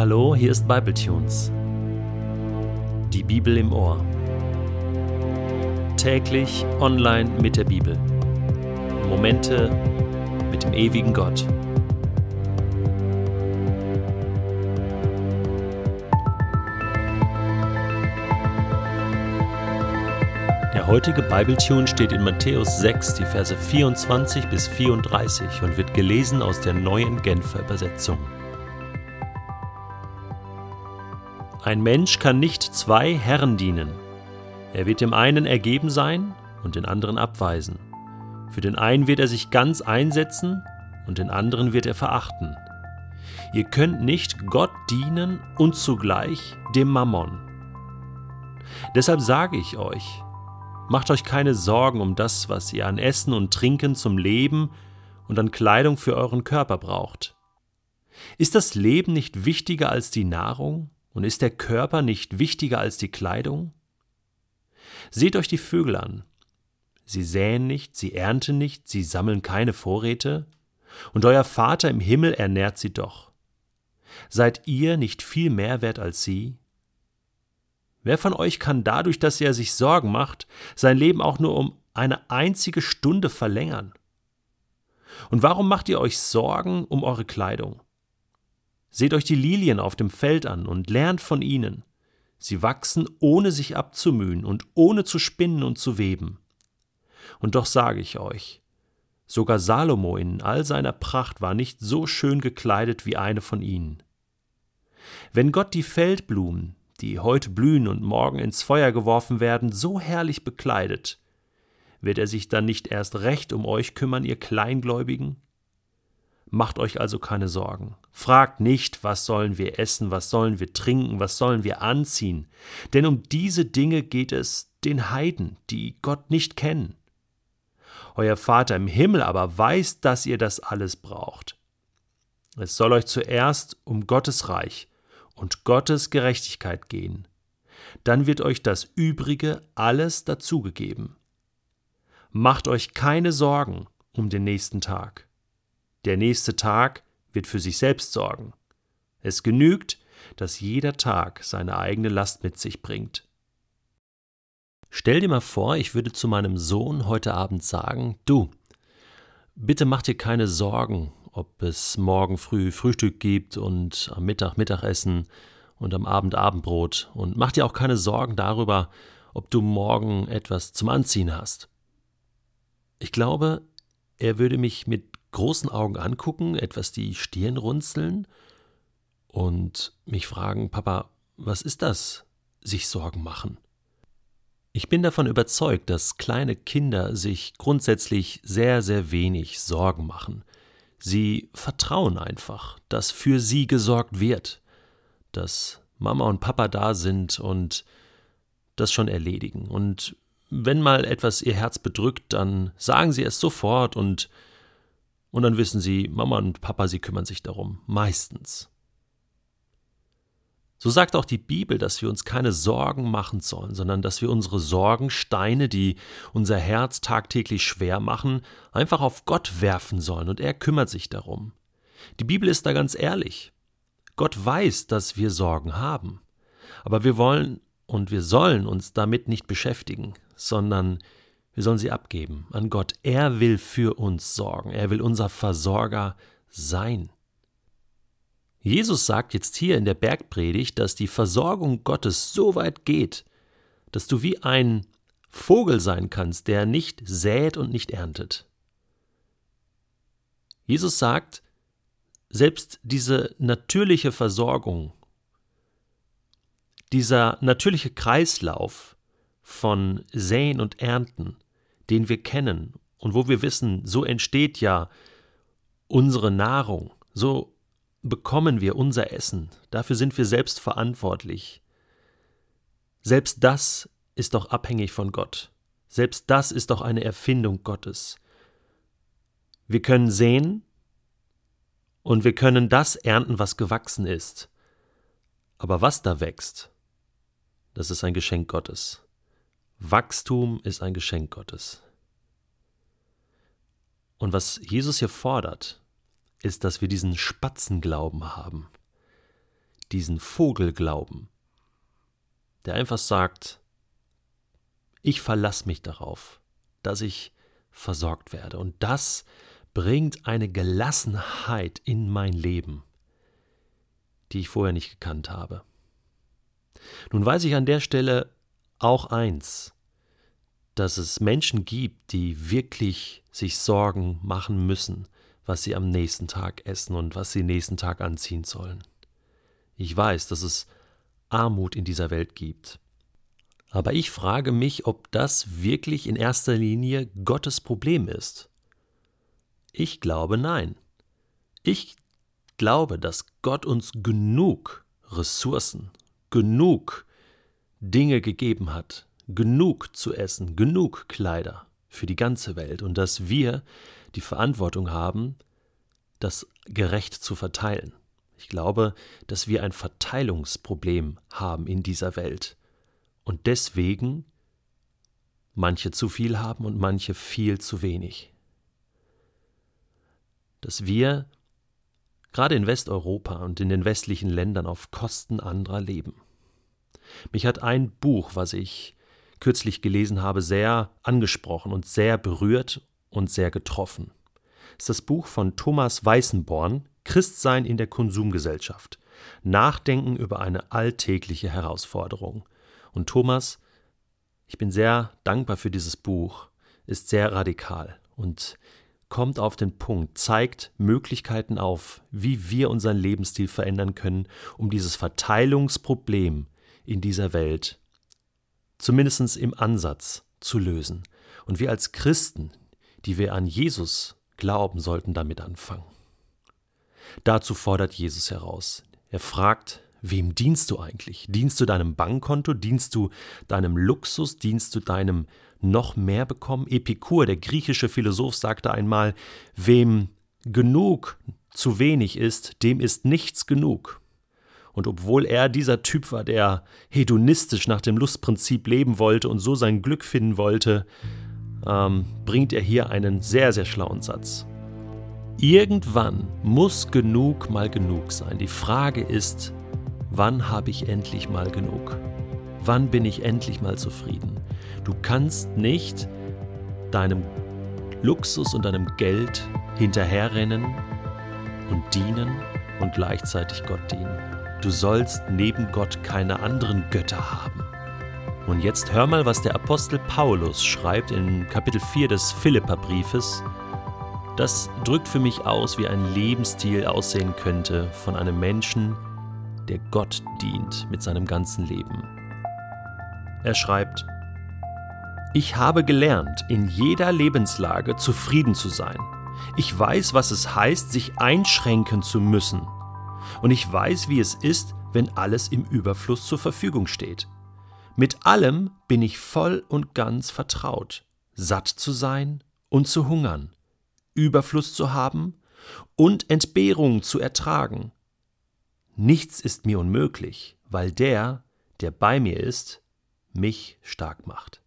Hallo, hier ist Bibletunes. Die Bibel im Ohr. Täglich online mit der Bibel. Momente mit dem ewigen Gott. Der heutige Bibletune steht in Matthäus 6, die Verse 24 bis 34 und wird gelesen aus der neuen Genfer Übersetzung. Ein Mensch kann nicht zwei Herren dienen. Er wird dem einen ergeben sein und den anderen abweisen. Für den einen wird er sich ganz einsetzen und den anderen wird er verachten. Ihr könnt nicht Gott dienen und zugleich dem Mammon. Deshalb sage ich euch, macht euch keine Sorgen um das, was ihr an Essen und Trinken zum Leben und an Kleidung für euren Körper braucht. Ist das Leben nicht wichtiger als die Nahrung und ist der Körper nicht wichtiger als die Kleidung? Seht euch die Vögel an. Sie säen nicht, sie ernten nicht, sie sammeln keine Vorräte, und euer Vater im Himmel ernährt sie doch. Seid ihr nicht viel mehr wert als sie? Wer von euch kann dadurch, dass er sich Sorgen macht, sein Leben auch nur um eine einzige Stunde verlängern? Und warum macht ihr euch Sorgen um eure Kleidung? Seht euch die Lilien auf dem Feld an und lernt von ihnen. Sie wachsen, ohne sich abzumühen und ohne zu spinnen und zu weben. Und doch sage ich euch, sogar Salomo in all seiner Pracht war nicht so schön gekleidet wie eine von ihnen. Wenn Gott die Feldblumen, die heute blühen und morgen ins Feuer geworfen werden, so herrlich bekleidet, wird er sich dann nicht erst recht um euch kümmern, ihr Kleingläubigen? Macht euch also keine Sorgen. Fragt nicht, was sollen wir essen, was sollen wir trinken, was sollen wir anziehen, denn um diese Dinge geht es den Heiden, die Gott nicht kennen. Euer Vater im Himmel aber weiß, dass ihr das alles braucht. Es soll euch zuerst um Gottes Reich und Gottes Gerechtigkeit gehen. Dann wird euch das Übrige alles dazugegeben. Macht euch keine Sorgen um den nächsten Tag der nächste Tag wird für sich selbst sorgen. Es genügt, dass jeder Tag seine eigene Last mit sich bringt. Stell dir mal vor, ich würde zu meinem Sohn heute Abend sagen, du, bitte mach dir keine Sorgen, ob es morgen früh Frühstück gibt und am Mittag Mittagessen und am Abend Abendbrot und mach dir auch keine Sorgen darüber, ob du morgen etwas zum Anziehen hast. Ich glaube, er würde mich mit großen Augen angucken, etwas die Stirn runzeln und mich fragen, Papa, was ist das? Sich Sorgen machen. Ich bin davon überzeugt, dass kleine Kinder sich grundsätzlich sehr, sehr wenig Sorgen machen. Sie vertrauen einfach, dass für sie gesorgt wird, dass Mama und Papa da sind und das schon erledigen. Und wenn mal etwas ihr Herz bedrückt, dann sagen sie es sofort und und dann wissen sie, Mama und Papa, sie kümmern sich darum. Meistens. So sagt auch die Bibel, dass wir uns keine Sorgen machen sollen, sondern dass wir unsere Sorgensteine, die unser Herz tagtäglich schwer machen, einfach auf Gott werfen sollen und er kümmert sich darum. Die Bibel ist da ganz ehrlich. Gott weiß, dass wir Sorgen haben. Aber wir wollen und wir sollen uns damit nicht beschäftigen, sondern wir sollen sie abgeben an Gott. Er will für uns sorgen. Er will unser Versorger sein. Jesus sagt jetzt hier in der Bergpredigt, dass die Versorgung Gottes so weit geht, dass du wie ein Vogel sein kannst, der nicht sät und nicht erntet. Jesus sagt, selbst diese natürliche Versorgung, dieser natürliche Kreislauf von Säen und Ernten, den wir kennen und wo wir wissen, so entsteht ja unsere Nahrung, so bekommen wir unser Essen, dafür sind wir selbst verantwortlich. Selbst das ist doch abhängig von Gott. Selbst das ist doch eine Erfindung Gottes. Wir können sehen und wir können das ernten, was gewachsen ist. Aber was da wächst, das ist ein Geschenk Gottes. Wachstum ist ein Geschenk Gottes. Und was Jesus hier fordert, ist, dass wir diesen Spatzenglauben haben. diesen Vogelglauben, der einfach sagt, ich verlasse mich darauf, dass ich versorgt werde. Und das bringt eine Gelassenheit in mein Leben, die ich vorher nicht gekannt habe. Nun weiß ich an der Stelle auch eins, dass es Menschen gibt, die wirklich sich Sorgen machen müssen, was sie am nächsten Tag essen und was sie nächsten Tag anziehen sollen. Ich weiß, dass es Armut in dieser Welt gibt. Aber ich frage mich, ob das wirklich in erster Linie Gottes Problem ist. Ich glaube nein. Ich glaube, dass Gott uns genug Ressourcen, genug Dinge gegeben hat, genug zu essen, genug Kleider für die ganze Welt und dass wir die Verantwortung haben, das gerecht zu verteilen. Ich glaube, dass wir ein Verteilungsproblem haben in dieser Welt und deswegen manche zu viel haben und manche viel zu wenig. Dass wir gerade in Westeuropa und in den westlichen Ländern auf Kosten anderer leben. Mich hat ein Buch, was ich kürzlich gelesen habe, sehr angesprochen und sehr berührt und sehr getroffen. Es ist das Buch von Thomas Weißenborn, Christsein in der Konsumgesellschaft. Nachdenken über eine alltägliche Herausforderung. Und Thomas, ich bin sehr dankbar für dieses Buch, ist sehr radikal und kommt auf den Punkt, zeigt Möglichkeiten auf, wie wir unseren Lebensstil verändern können, um dieses Verteilungsproblem in dieser Welt zumindest im Ansatz zu lösen. Und wir als Christen, die wir an Jesus glauben, sollten damit anfangen. Dazu fordert Jesus heraus. Er fragt, wem dienst du eigentlich? Dienst du deinem Bankkonto? Dienst du deinem Luxus? Dienst du deinem noch mehr bekommen? Epikur, der griechische Philosoph, sagte einmal, wem genug zu wenig ist, dem ist nichts genug. Und obwohl er dieser Typ war, der hedonistisch nach dem Lustprinzip leben wollte und so sein Glück finden wollte, ähm, bringt er hier einen sehr, sehr schlauen Satz. Irgendwann muss genug mal genug sein. Die Frage ist, wann habe ich endlich mal genug? Wann bin ich endlich mal zufrieden? Du kannst nicht deinem Luxus und deinem Geld hinterherrennen und dienen und gleichzeitig Gott dienen. Du sollst neben Gott keine anderen Götter haben. Und jetzt hör mal, was der Apostel Paulus schreibt in Kapitel 4 des Philipperbriefes. Das drückt für mich aus, wie ein Lebensstil aussehen könnte von einem Menschen, der Gott dient mit seinem ganzen Leben. Er schreibt, ich habe gelernt, in jeder Lebenslage zufrieden zu sein. Ich weiß, was es heißt, sich einschränken zu müssen und ich weiß, wie es ist, wenn alles im Überfluss zur Verfügung steht. Mit allem bin ich voll und ganz vertraut, satt zu sein und zu hungern, Überfluss zu haben und Entbehrung zu ertragen. Nichts ist mir unmöglich, weil der, der bei mir ist, mich stark macht.